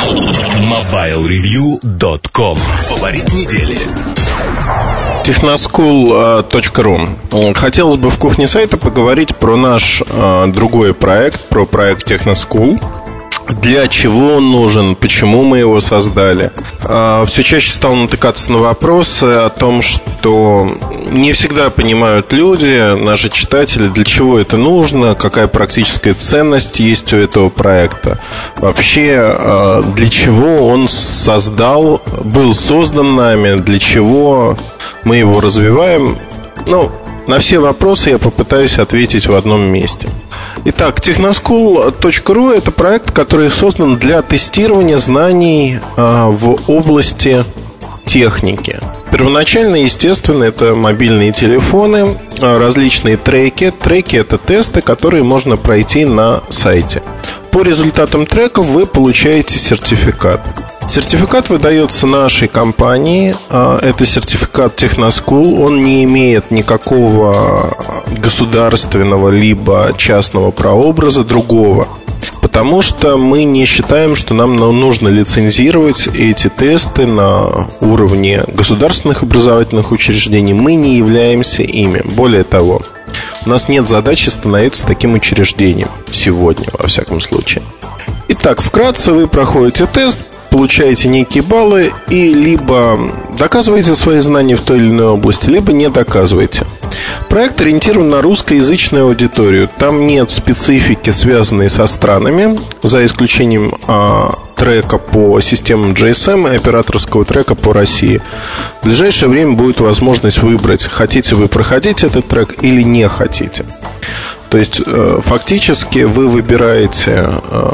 MobileReview.com Фаворит недели. Техноскул.ру Хотелось бы в кухне сайта поговорить про наш э, другой проект, про проект Техноскул для чего он нужен, почему мы его создали. А, Все чаще стал натыкаться на вопросы о том, что не всегда понимают люди, наши читатели, для чего это нужно, какая практическая ценность есть у этого проекта. Вообще, а, для чего он создал, был создан нами, для чего мы его развиваем. Ну, на все вопросы я попытаюсь ответить в одном месте. Итак, technoschool.ru – это проект, который создан для тестирования знаний а, в области техники. Первоначально, естественно, это мобильные телефоны, а, различные треки. Треки – это тесты, которые можно пройти на сайте. По результатам треков вы получаете сертификат. Сертификат выдается нашей компании. А, это сертификат Техноскул. Он не имеет никакого государственного либо частного прообраза другого. Потому что мы не считаем, что нам нужно лицензировать эти тесты на уровне государственных образовательных учреждений. Мы не являемся ими. Более того, у нас нет задачи становиться таким учреждением сегодня, во всяком случае. Итак, вкратце вы проходите тест, получаете некие баллы и либо доказываете свои знания в той или иной области, либо не доказываете. Проект ориентирован на русскоязычную аудиторию. Там нет специфики, связанной со странами, за исключением а, трека по системам GSM и операторского трека по России. В ближайшее время будет возможность выбрать, хотите вы проходить этот трек или не хотите. То есть э, фактически вы выбираете э,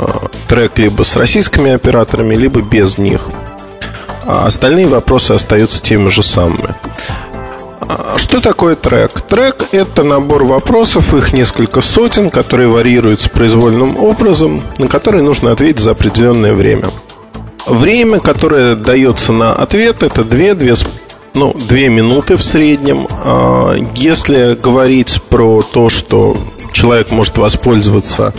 трек либо с российскими операторами, либо без них. А остальные вопросы остаются теми же самыми. А что такое трек? Трек – это набор вопросов, их несколько сотен, которые варьируются произвольным образом, на которые нужно ответить за определенное время. Время, которое дается на ответ, это 2-2 ну, 2 минуты в среднем. А если говорить про то, что человек может воспользоваться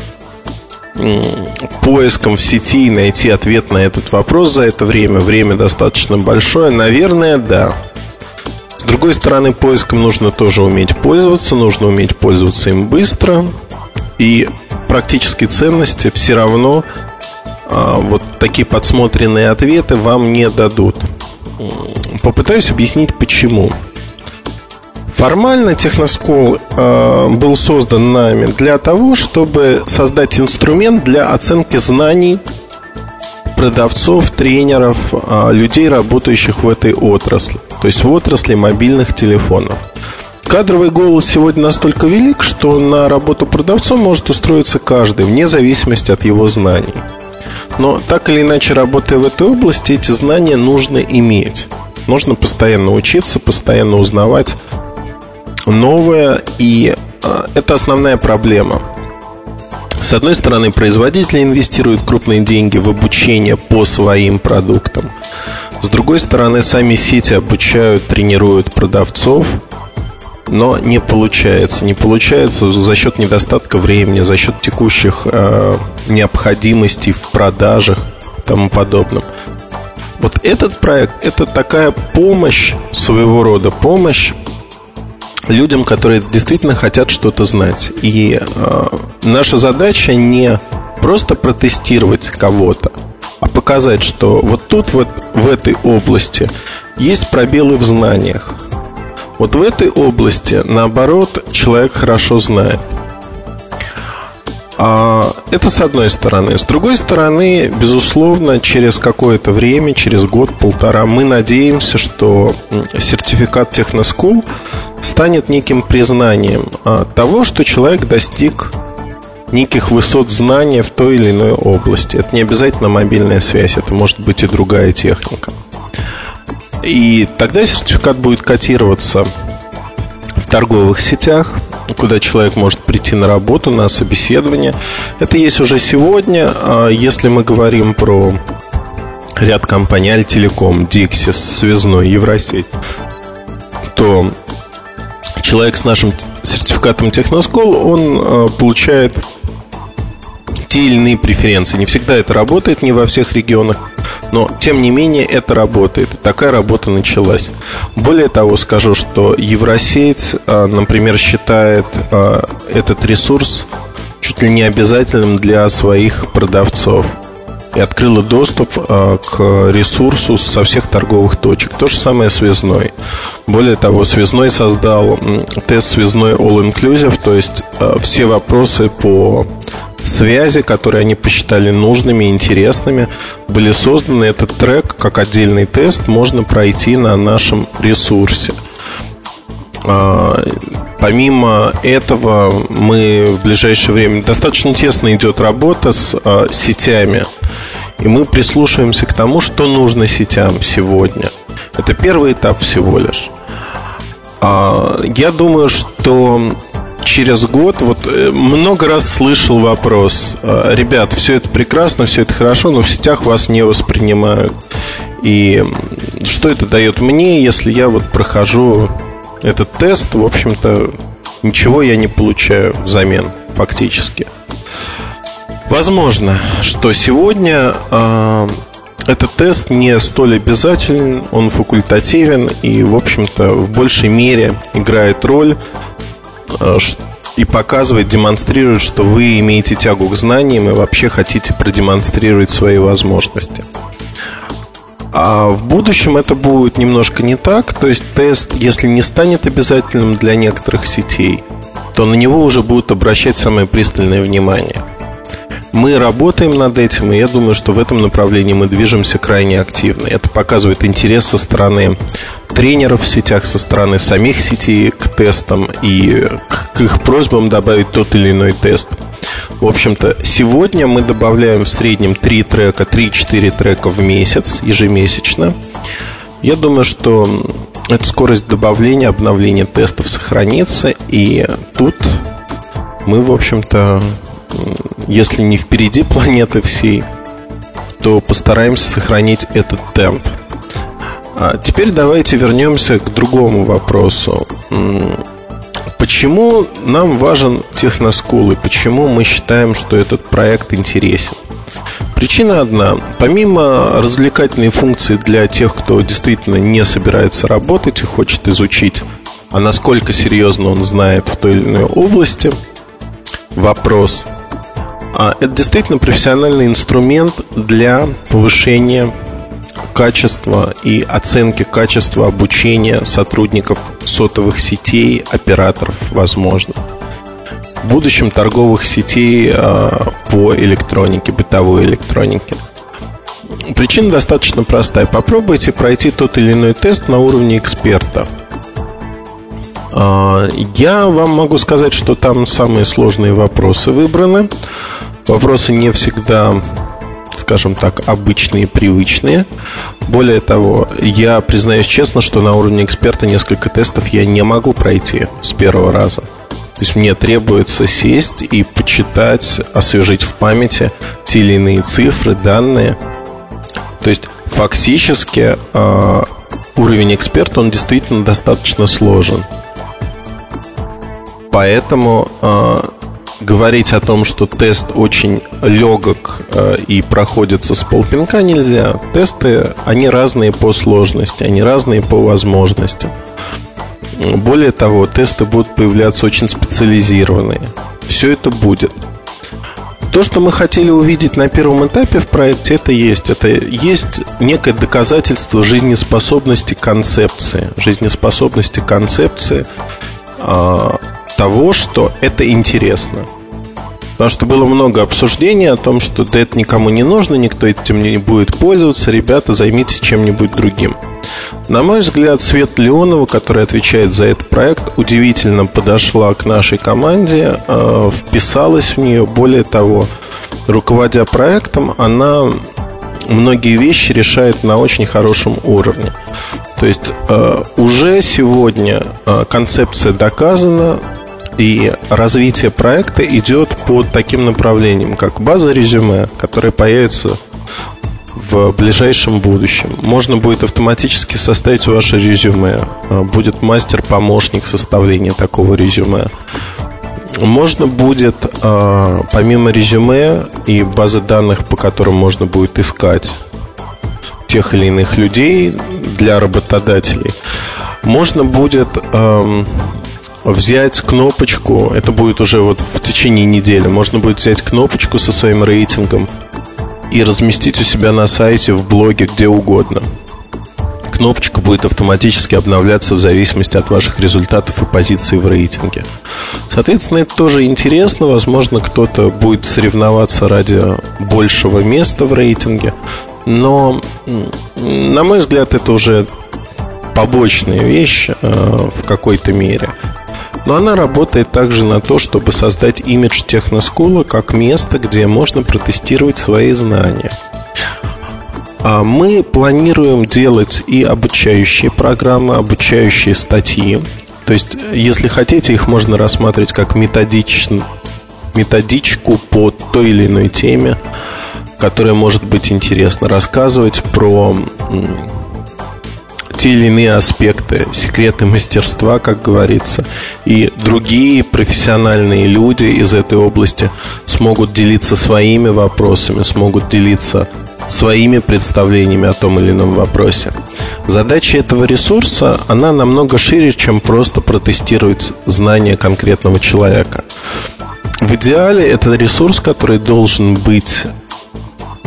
поиском в сети и найти ответ на этот вопрос за это время. Время достаточно большое. Наверное, да. С другой стороны, поиском нужно тоже уметь пользоваться, нужно уметь пользоваться им быстро. И практические ценности все равно а, вот такие подсмотренные ответы вам не дадут. Попытаюсь объяснить почему. Формально Техноскол э, был создан нами для того, чтобы создать инструмент для оценки знаний продавцов, тренеров, э, людей, работающих в этой отрасли, то есть в отрасли мобильных телефонов. Кадровый голод сегодня настолько велик, что на работу продавцом может устроиться каждый, вне зависимости от его знаний. Но так или иначе, работая в этой области, эти знания нужно иметь. Нужно постоянно учиться, постоянно узнавать новое, и а, это основная проблема. С одной стороны, производители инвестируют крупные деньги в обучение по своим продуктам. С другой стороны, сами сети обучают, тренируют продавцов, но не получается. Не получается за счет недостатка времени, за счет текущих э, необходимостей в продажах и тому подобном. Вот этот проект это такая помощь своего рода, помощь людям, которые действительно хотят что-то знать. И э, наша задача не просто протестировать кого-то, а показать, что вот тут вот в этой области есть пробелы в знаниях. Вот в этой области, наоборот, человек хорошо знает. А, это с одной стороны. С другой стороны, безусловно, через какое-то время, через год-полтора, мы надеемся, что сертификат Техноскул станет неким признанием а, того, что человек достиг неких высот знания в той или иной области. Это не обязательно мобильная связь, это может быть и другая техника. И тогда сертификат будет котироваться в торговых сетях, куда человек может прийти на работу, на собеседование. Это есть уже сегодня. А если мы говорим про ряд компаний Альтелеком, Dixis, Связной, Евросеть, то человек с нашим сертификатом Техноскол, он а, получает те или иные преференции. Не всегда это работает, не во всех регионах, но тем не менее это работает. Такая работа началась. Более того, скажу, что Евросеть, а, например, считает а, этот ресурс чуть ли не обязательным для своих продавцов и открыла доступ а, к ресурсу со всех торговых точек. То же самое связной. Более того, связной создал тест связной All Inclusive, то есть все вопросы по связи, которые они посчитали нужными и интересными, были созданы. Этот трек, как отдельный тест, можно пройти на нашем ресурсе. А, помимо этого, мы в ближайшее время достаточно тесно идет работа с а, сетями, и мы прислушиваемся к тому, что нужно сетям сегодня. Это первый этап всего лишь. А, я думаю, что через год, вот э, много раз слышал вопрос, «А, ребят, все это прекрасно, все это хорошо, но в сетях вас не воспринимают. И что это дает мне, если я вот прохожу этот тест, в общем-то, ничего я не получаю взамен, фактически. Возможно, что сегодня э, этот тест не столь обязателен, он факультативен и, в общем-то, в большей мере играет роль Э, и показывает, демонстрирует, что вы имеете тягу к знаниям и вообще хотите продемонстрировать свои возможности. А в будущем это будет немножко не так. То есть тест, если не станет обязательным для некоторых сетей, то на него уже будут обращать самое пристальное внимание. Мы работаем над этим, и я думаю, что в этом направлении мы движемся крайне активно. Это показывает интерес со стороны тренеров в сетях, со стороны самих сетей к тестам и к их просьбам добавить тот или иной тест. В общем-то, сегодня мы добавляем в среднем 3 трека, 3-4 трека в месяц, ежемесячно. Я думаю, что эта скорость добавления, обновления тестов сохранится, и тут мы, в общем-то, если не впереди планеты всей, то постараемся сохранить этот темп. А теперь давайте вернемся к другому вопросу. Почему нам важен техноскул и почему мы считаем, что этот проект интересен? Причина одна. Помимо развлекательной функции для тех, кто действительно не собирается работать и хочет изучить, а насколько серьезно он знает в той или иной области, вопрос – это действительно профессиональный инструмент для повышения качества и оценки качества обучения сотрудников сотовых сетей, операторов, возможно. В будущем торговых сетей а, по электронике, бытовой электронике. Причина достаточно простая. Попробуйте пройти тот или иной тест на уровне эксперта. А, я вам могу сказать, что там самые сложные вопросы выбраны. Вопросы не всегда, скажем так, обычные, привычные. Более того, я признаюсь честно, что на уровне эксперта несколько тестов я не могу пройти с первого раза. То есть мне требуется сесть и почитать, освежить в памяти те или иные цифры, данные. То есть фактически э, уровень эксперта, он действительно достаточно сложен. Поэтому э, говорить о том, что тест очень легок э, и проходится с полпинка нельзя. Тесты, они разные по сложности, они разные по возможностям. Более того, тесты будут появляться очень специализированные. Все это будет. То, что мы хотели увидеть на первом этапе в проекте, это есть. Это есть некое доказательство жизнеспособности концепции. Жизнеспособности концепции а, того, что это интересно. Потому что было много обсуждений о том, что да это никому не нужно, никто этим не будет пользоваться, ребята, займитесь чем-нибудь другим. На мой взгляд, Свет Леонова, которая отвечает за этот проект, удивительно подошла к нашей команде, э, вписалась в нее. Более того, руководя проектом, она многие вещи решает на очень хорошем уровне. То есть э, уже сегодня э, концепция доказана, и развитие проекта идет по таким направлениям, как база резюме, которая появится в ближайшем будущем. Можно будет автоматически составить ваше резюме. А, будет мастер-помощник составления такого резюме. можно будет, а, помимо резюме и базы данных, по которым можно будет искать тех или иных людей для работодателей, можно будет взять кнопочку, это будет уже вот в течение недели, можно будет взять кнопочку со своим рейтингом и разместить у себя на сайте, в блоге, где угодно – кнопочка будет автоматически обновляться в зависимости от ваших результатов и позиций в рейтинге. Соответственно, это тоже интересно. Возможно, кто-то будет соревноваться ради большего места в рейтинге. Но, на мой взгляд, это уже побочная вещь э, в какой-то мере. Но она работает также на то, чтобы создать имидж техноскула как место, где можно протестировать свои знания. А мы планируем делать и обучающие программы, обучающие статьи. То есть, если хотите, их можно рассматривать как методич... методичку по той или иной теме, которая может быть интересна. Рассказывать про те или иные аспекты, секреты мастерства, как говорится, и другие профессиональные люди из этой области смогут делиться своими вопросами, смогут делиться своими представлениями о том или ином вопросе. Задача этого ресурса, она намного шире, чем просто протестировать знания конкретного человека. В идеале это ресурс, который должен быть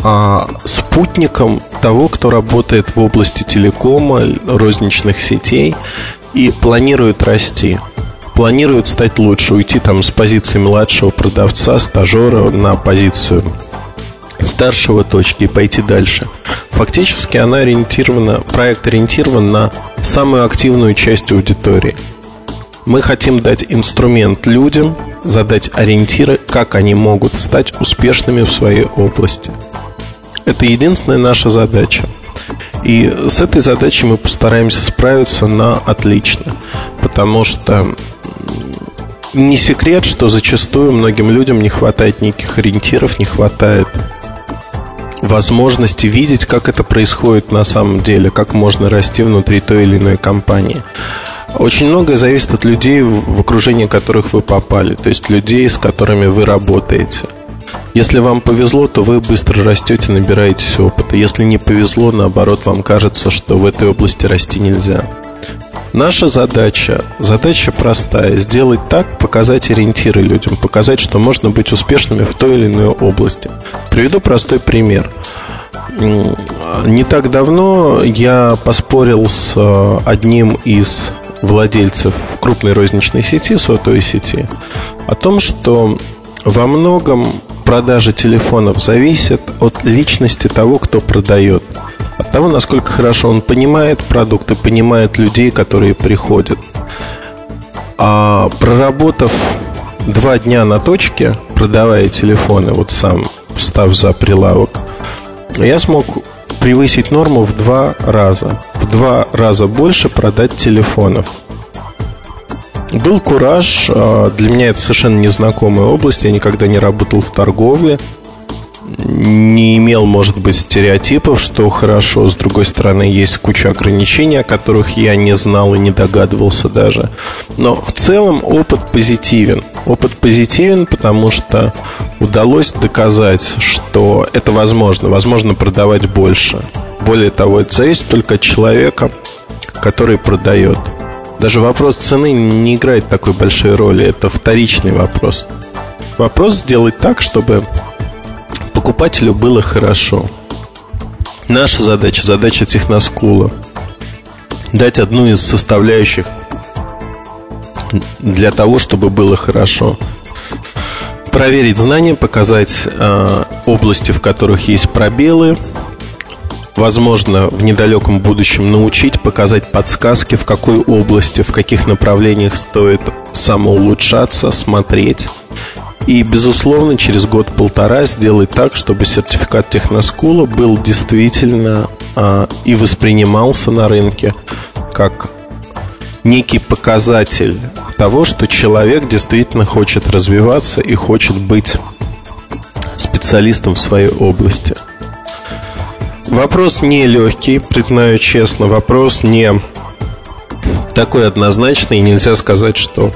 а, спутником того, кто работает в области телекома, розничных сетей и планирует расти планирует стать лучше, уйти там с позиции младшего продавца, стажера на позицию старшего точки и пойти дальше. Фактически она ориентирована, проект ориентирован на самую активную часть аудитории. Мы хотим дать инструмент людям, задать ориентиры, как они могут стать успешными в своей области. Это единственная наша задача. И с этой задачей мы постараемся справиться на отлично. Потому что не секрет, что зачастую многим людям не хватает неких ориентиров, не хватает возможности видеть, как это происходит на самом деле, как можно расти внутри той или иной компании. Очень многое зависит от людей, в окружении которых вы попали, то есть людей, с которыми вы работаете. Если вам повезло, то вы быстро растете, набираетесь опыта. Если не повезло, наоборот, вам кажется, что в этой области расти нельзя. Наша задача, задача простая, сделать так, показать ориентиры людям, показать, что можно быть успешными в той или иной области. Приведу простой пример. Не так давно я поспорил с э, одним из владельцев крупной розничной сети, сотовой сети, о том, что во многом продажа телефонов зависит от личности того, кто продает от того, насколько хорошо он понимает продукты, понимает людей, которые приходят. А проработав два дня на точке, продавая телефоны, вот сам став за прилавок, я смог превысить норму в два раза. В два раза больше продать телефонов. Был кураж, а, для меня это совершенно незнакомая область, я никогда не работал в торговле не имел, может быть, стереотипов, что хорошо. С другой стороны, есть куча ограничений, о которых я не знал и не догадывался даже. Но в целом опыт позитивен. Опыт позитивен, потому что удалось доказать, что это возможно. Возможно продавать больше. Более того, это зависит только от человека, который продает. Даже вопрос цены не играет такой большой роли. Это вторичный вопрос. Вопрос сделать так, чтобы покупателю было хорошо. Наша задача, задача техноскула дать одну из составляющих для того, чтобы было хорошо. Проверить знания, показать э, области, в которых есть пробелы, возможно, в недалеком будущем научить, показать подсказки, в какой области, в каких направлениях стоит самоулучшаться, смотреть. И, безусловно, через год-полтора сделать так, чтобы сертификат техноскула был действительно а, и воспринимался на рынке как некий показатель того, что человек действительно хочет развиваться и хочет быть специалистом в своей области. Вопрос не легкий, признаю честно, вопрос не такой однозначный, нельзя сказать, что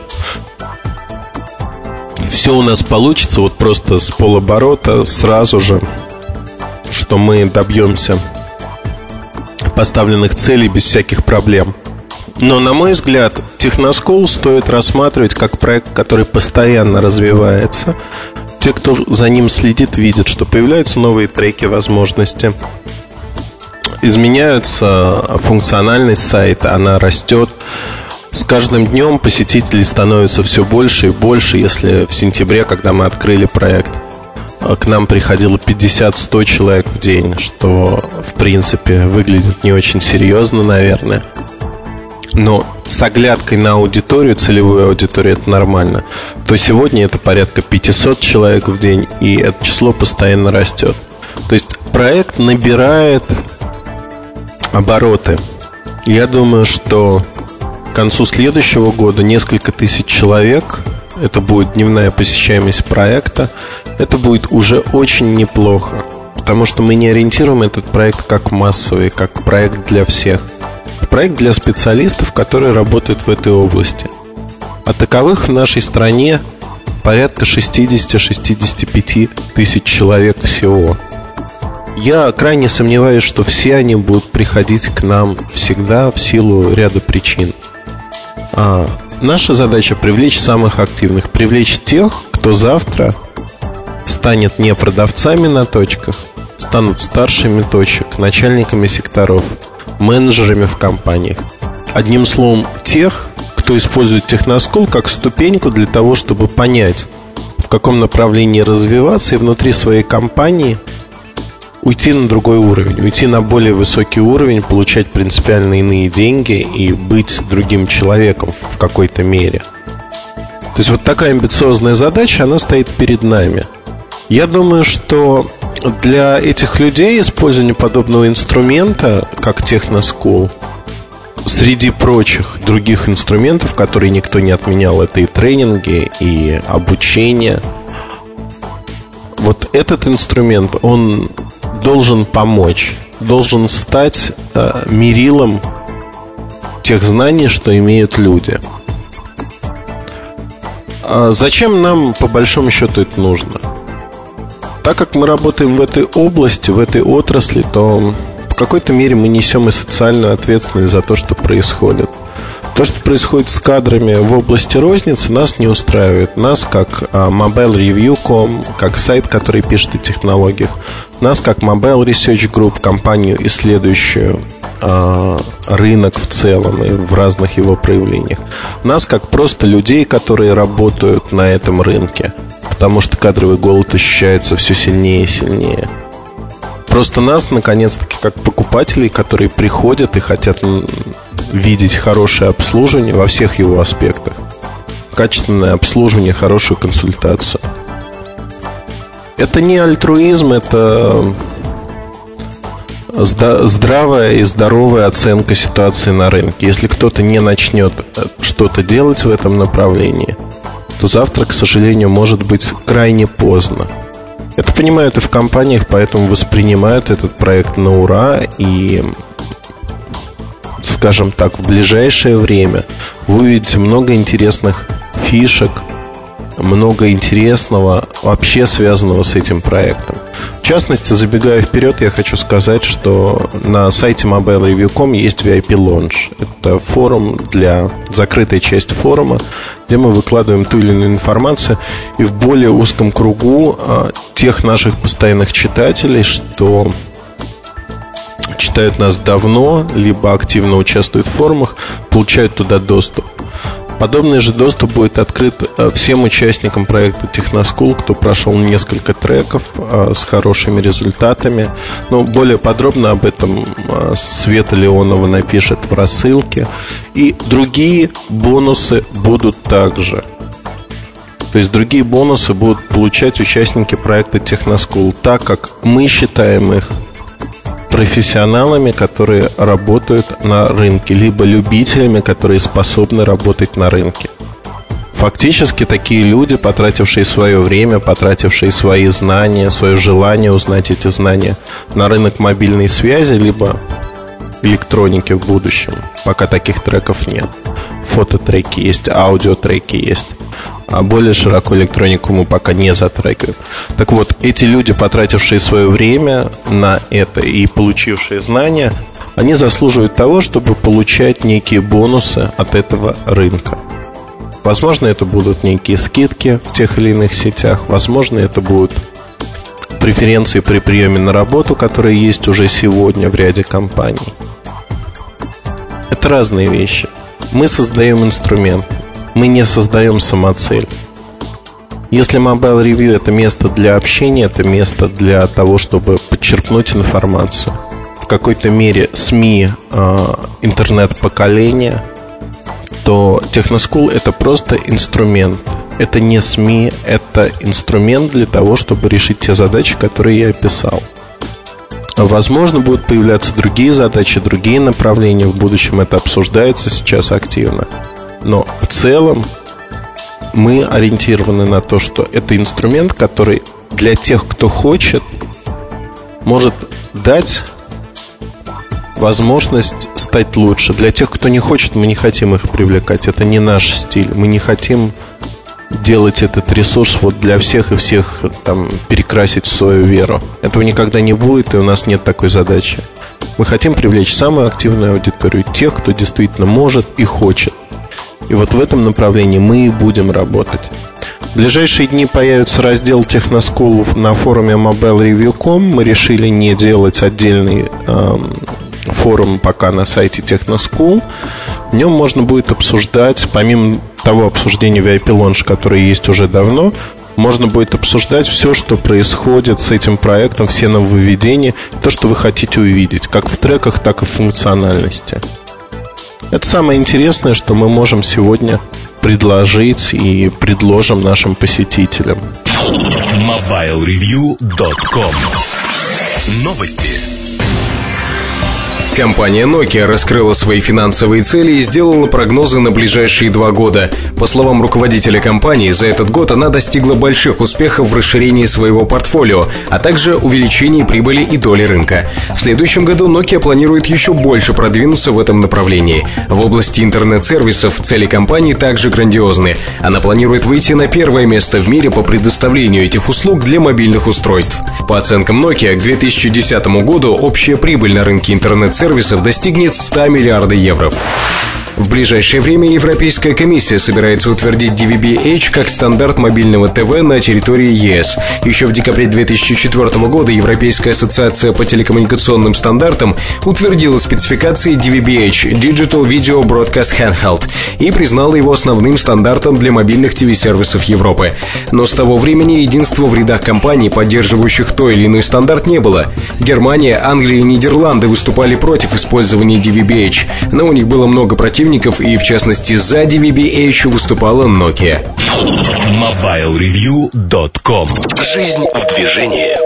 все у нас получится вот просто с полоборота сразу же, что мы добьемся поставленных целей без всяких проблем. Но, на мой взгляд, Техноскул стоит рассматривать как проект, который постоянно развивается. Те, кто за ним следит, видят, что появляются новые треки, возможности. Изменяются функциональность сайта, она растет. С каждым днем посетителей становится все больше и больше. Если в сентябре, когда мы открыли проект, к нам приходило 50-100 человек в день, что, в принципе, выглядит не очень серьезно, наверное. Но с оглядкой на аудиторию, целевую аудиторию, это нормально. То сегодня это порядка 500 человек в день, и это число постоянно растет. То есть проект набирает обороты. Я думаю, что к концу следующего года несколько тысяч человек, это будет дневная посещаемость проекта, это будет уже очень неплохо. Потому что мы не ориентируем этот проект как массовый, как проект для всех. Проект для специалистов, которые работают в этой области. А таковых в нашей стране порядка 60-65 тысяч человек всего. Я крайне сомневаюсь, что все они будут приходить к нам всегда в силу ряда причин. А наша задача привлечь самых активных, привлечь тех, кто завтра станет не продавцами на точках, станут старшими точек, начальниками секторов, менеджерами в компаниях. Одним словом, тех, кто использует техноскул как ступеньку для того, чтобы понять, в каком направлении развиваться и внутри своей компании – уйти на другой уровень, уйти на более высокий уровень, получать принципиально иные деньги и быть другим человеком в какой-то мере. То есть вот такая амбициозная задача, она стоит перед нами. Я думаю, что для этих людей использование подобного инструмента, как Техноскул, среди прочих других инструментов, которые никто не отменял, это и тренинги, и обучение. Вот этот инструмент, он должен помочь, должен стать э, мерилом тех знаний, что имеют люди. А зачем нам, по большому счету, это нужно? Так как мы работаем в этой области, в этой отрасли, то в какой-то мере мы несем и социальную ответственность за то, что происходит. То, что происходит с кадрами в области розницы, нас не устраивает. Нас, как а, mobilereview.com, как сайт, который пишет о технологиях, нас, как Mobile Research Group, компанию, исследующую э, рынок в целом и в разных его проявлениях. Нас, как просто людей, которые работают на этом рынке. Потому что кадровый голод ощущается все сильнее и сильнее. Просто нас, наконец-таки, как покупателей, которые приходят и хотят видеть хорошее обслуживание во всех его аспектах. Качественное обслуживание, хорошую консультацию. Это не альтруизм, это здравая и здоровая оценка ситуации на рынке. Если кто-то не начнет э, что-то делать в этом направлении, то завтра, к сожалению, может быть крайне поздно. Это понимают и в компаниях, поэтому воспринимают этот проект на ура и скажем так, в ближайшее время вы увидите много интересных фишек, много интересного вообще связанного с этим проектом. В частности, забегая вперед, я хочу сказать, что на сайте mobilereview.com есть VIP Launch. Это форум для закрытой части форума, где мы выкладываем ту или иную информацию и в более узком кругу а, тех наших постоянных читателей, что читают нас давно, либо активно участвуют в форумах, получают туда доступ. Подобный же доступ будет открыт э, всем участникам проекта Техноскул, кто прошел несколько треков э, с хорошими результатами. Но более подробно об этом э, Света Леонова напишет в рассылке. И другие бонусы будут также. То есть другие бонусы будут получать участники проекта Техноскул, так как мы считаем их профессионалами, которые работают на рынке, либо любителями, которые способны работать на рынке. Фактически такие люди, потратившие свое время, потратившие свои знания, свое желание узнать эти знания на рынок мобильной связи, либо электроники в будущем, пока таких треков нет. фототреки есть, аудиотреки есть. А более широко электронику мы пока не затрагиваем. Так вот, эти люди, потратившие свое время на это и получившие знания, они заслуживают того, чтобы получать некие бонусы от этого рынка. Возможно, это будут некие скидки в тех или иных сетях, возможно, это будут преференции при приеме на работу, которые есть уже сегодня в ряде компаний. Это разные вещи. Мы создаем инструмент, мы не создаем самоцель. Если Mobile Review это место для общения, это место для того, чтобы подчеркнуть информацию. В какой-то мере СМИ э, интернет-поколения, то Technoschool это просто инструмент. Это не СМИ, это инструмент для того, чтобы решить те задачи, которые я описал. Возможно, будут появляться другие задачи, другие направления в будущем. Это обсуждается сейчас активно. Но в целом мы ориентированы на то, что это инструмент, который для тех, кто хочет, может дать возможность стать лучше. Для тех, кто не хочет, мы не хотим их привлекать. Это не наш стиль. Мы не хотим делать этот ресурс вот для всех и всех там перекрасить в свою веру. Этого никогда не будет, и у нас нет такой задачи. Мы хотим привлечь самую активную аудиторию, тех, кто действительно может и хочет. И вот в этом направлении мы и будем работать. В ближайшие дни появится раздел Техноскул на форуме mobilereview.com. Мы решили не делать отдельный эм, форум пока на сайте Техноскул. В нем можно будет обсуждать, помимо того обсуждения VIP Launch, которое есть уже давно, можно будет обсуждать все, что происходит с этим проектом, все нововведения, то, что вы хотите увидеть, как в треках, так и в функциональности. Это самое интересное, что мы можем сегодня предложить и предложим нашим посетителям. MobileReview.com Новости. Компания Nokia раскрыла свои финансовые цели и сделала прогнозы на ближайшие два года. По словам руководителя компании, за этот год она достигла больших успехов в расширении своего портфолио, а также увеличении прибыли и доли рынка. В следующем году Nokia планирует еще больше продвинуться в этом направлении. В области интернет-сервисов цели компании также грандиозны. Она планирует выйти на первое место в мире по предоставлению этих услуг для мобильных устройств. По оценкам Nokia, к 2010 году общая прибыль на рынке интернет-сервисов сервисов достигнет 100 миллиардов евро. В ближайшее время Европейская комиссия собирается утвердить DVB-H как стандарт мобильного ТВ на территории ЕС. Еще в декабре 2004 года Европейская ассоциация по телекоммуникационным стандартам утвердила спецификации DVB-H Digital Video Broadcast Handheld и признала его основным стандартом для мобильных ТВ-сервисов Европы. Но с того времени единства в рядах компаний, поддерживающих той или иной стандарт, не было. Германия, Англия и Нидерланды выступали против использования DVB-H, но у них было много противников противников и, в частности, сзади VBH выступала Nokia. MobileReview.com Жизнь в движении